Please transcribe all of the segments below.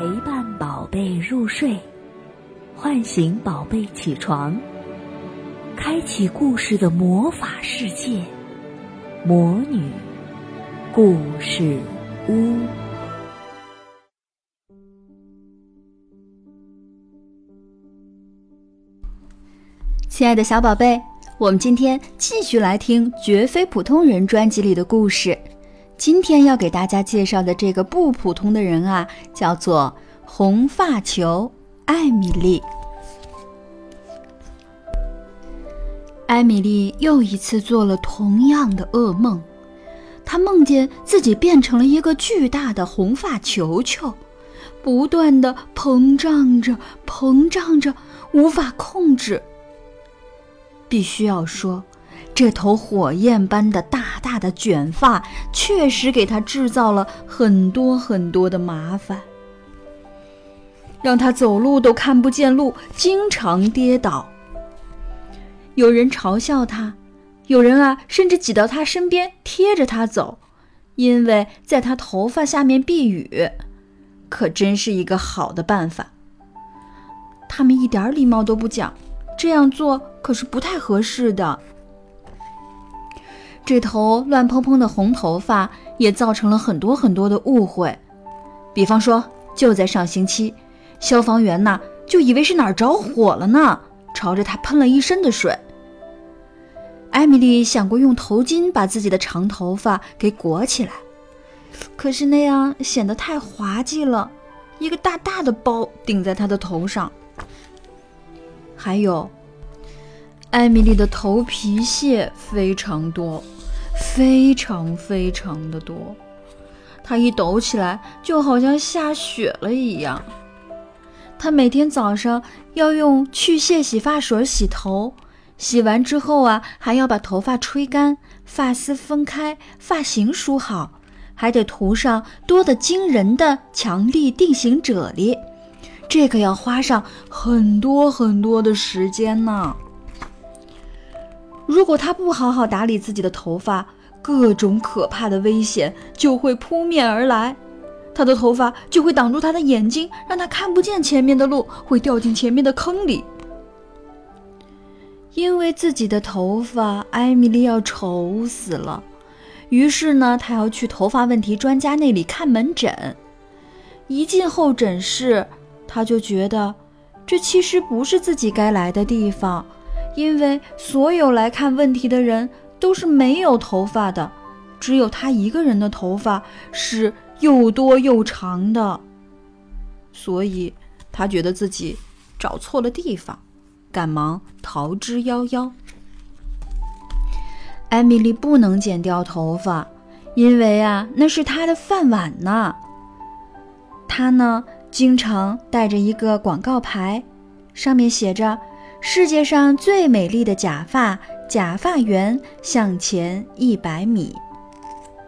陪伴宝贝入睡，唤醒宝贝起床，开启故事的魔法世界——魔女故事屋。亲爱的小宝贝，我们今天继续来听《绝非普通人》专辑里的故事。今天要给大家介绍的这个不普通的人啊，叫做红发球艾米丽。艾米丽又一次做了同样的噩梦，她梦见自己变成了一个巨大的红发球球，不断的膨胀着，膨胀着，无法控制。必须要说，这头火焰般的大大的卷发确实给他制造了很多很多的麻烦，让他走路都看不见路，经常跌倒。有人嘲笑他，有人啊，甚至挤到他身边贴着他走，因为在他头发下面避雨，可真是一个好的办法。他们一点礼貌都不讲。这样做可是不太合适的。这头乱蓬蓬的红头发也造成了很多很多的误会，比方说，就在上星期，消防员呐就以为是哪儿着火了呢，朝着他喷了一身的水。艾米丽想过用头巾把自己的长头发给裹起来，可是那样显得太滑稽了，一个大大的包顶在她的头上。还有，艾米丽的头皮屑非常多，非常非常的多。它一抖起来，就好像下雪了一样。她每天早上要用去屑洗发水洗头，洗完之后啊，还要把头发吹干，发丝分开，发型梳好，还得涂上多得惊人的强力定型啫喱。这个要花上很多很多的时间呢。如果他不好好打理自己的头发，各种可怕的危险就会扑面而来。他的头发就会挡住他的眼睛，让他看不见前面的路，会掉进前面的坑里。因为自己的头发，艾米丽要愁死了。于是呢，她要去头发问题专家那里看门诊。一进候诊室。他就觉得，这其实不是自己该来的地方，因为所有来看问题的人都是没有头发的，只有他一个人的头发是又多又长的，所以他觉得自己找错了地方，赶忙逃之夭夭。艾米丽不能剪掉头发，因为啊，那是她的饭碗呢。她呢？经常带着一个广告牌，上面写着“世界上最美丽的假发，假发园向前一百米”。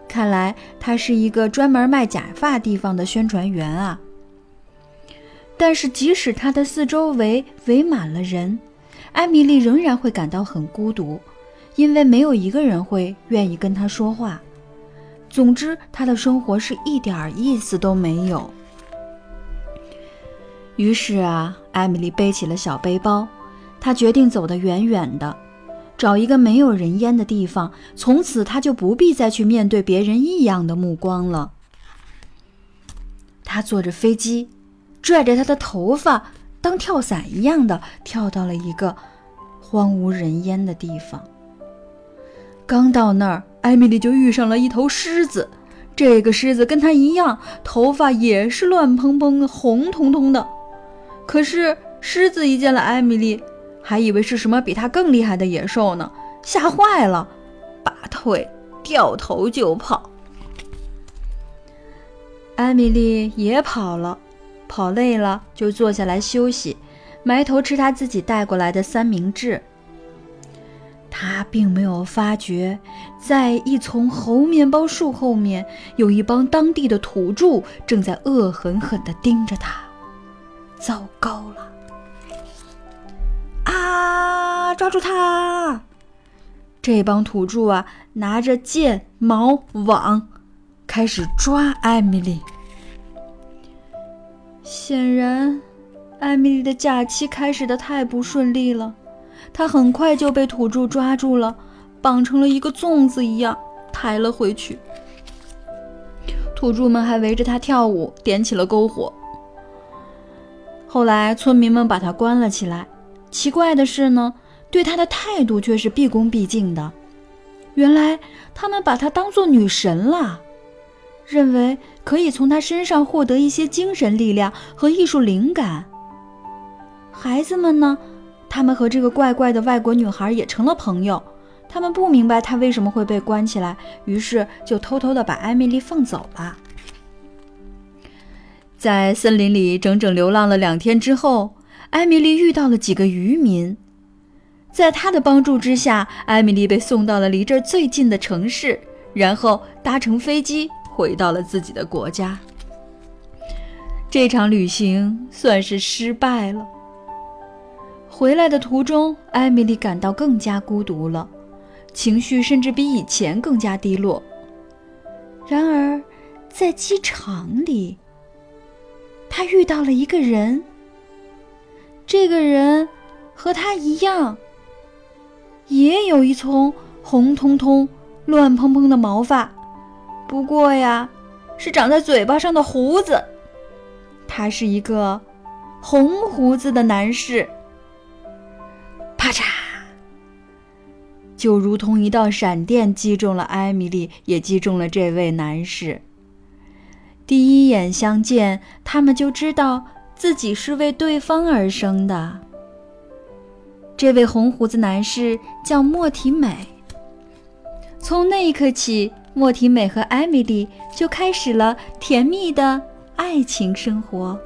看来他是一个专门卖假发地方的宣传员啊。但是即使他的四周围围满了人，艾米丽仍然会感到很孤独，因为没有一个人会愿意跟他说话。总之，他的生活是一点意思都没有。于是啊，艾米丽背起了小背包，她决定走得远远的，找一个没有人烟的地方。从此，他就不必再去面对别人异样的目光了。他坐着飞机，拽着他的头发，当跳伞一样的跳到了一个荒无人烟的地方。刚到那儿，艾米丽就遇上了一头狮子。这个狮子跟她一样，头发也是乱蓬蓬的、红彤彤的。可是狮子一见了艾米丽，还以为是什么比它更厉害的野兽呢，吓坏了，拔腿掉头就跑。艾米丽也跑了，跑累了就坐下来休息，埋头吃她自己带过来的三明治。他并没有发觉，在一丛猴面包树后面，有一帮当地的土著正在恶狠狠地盯着他。糟糕了！啊，抓住他！这帮土著啊，拿着剑、矛、网，开始抓艾米丽。显然，艾米丽的假期开始的太不顺利了。她很快就被土著抓住了，绑成了一个粽子一样抬了回去。土著们还围着她跳舞，点起了篝火。后来，村民们把她关了起来。奇怪的是呢，对她的态度却是毕恭毕敬的。原来，他们把她当做女神了。认为可以从他身上获得一些精神力量和艺术灵感。孩子们呢？他们和这个怪怪的外国女孩也成了朋友。他们不明白她为什么会被关起来，于是就偷偷的把艾米丽放走了。在森林里整整流浪了两天之后，艾米丽遇到了几个渔民，在他的帮助之下，艾米丽被送到了离这儿最近的城市，然后搭乘飞机。回到了自己的国家，这场旅行算是失败了。回来的途中，艾米丽感到更加孤独了，情绪甚至比以前更加低落。然而，在机场里，她遇到了一个人。这个人和他一样，也有一丛红彤彤、乱蓬蓬的毛发。不过呀，是长在嘴巴上的胡子。他是一个红胡子的男士。啪嚓！就如同一道闪电击中了艾米丽，也击中了这位男士。第一眼相见，他们就知道自己是为对方而生的。这位红胡子男士叫莫提美。从那一刻起。莫提美和艾米丽就开始了甜蜜的爱情生活，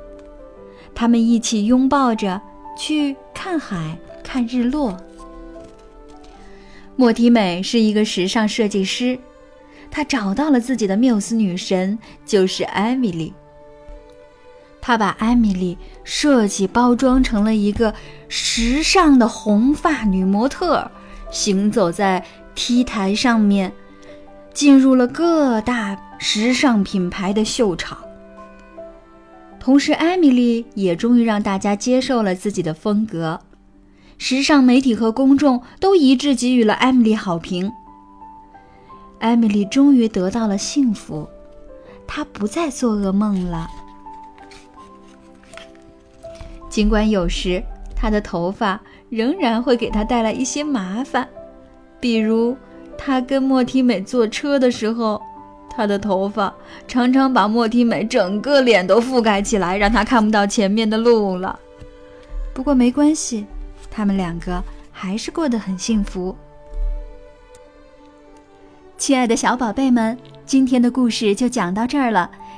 他们一起拥抱着去看海、看日落。莫提美是一个时尚设计师，他找到了自己的缪斯女神，就是艾米丽。他把艾米丽设计包装成了一个时尚的红发女模特，行走在 T 台上面。进入了各大时尚品牌的秀场，同时，艾米丽也终于让大家接受了自己的风格，时尚媒体和公众都一致给予了艾米丽好评。艾米丽终于得到了幸福，她不再做噩梦了。尽管有时她的头发仍然会给她带来一些麻烦，比如。他跟莫提美坐车的时候，他的头发常常把莫提美整个脸都覆盖起来，让他看不到前面的路了。不过没关系，他们两个还是过得很幸福。亲爱的小宝贝们，今天的故事就讲到这儿了。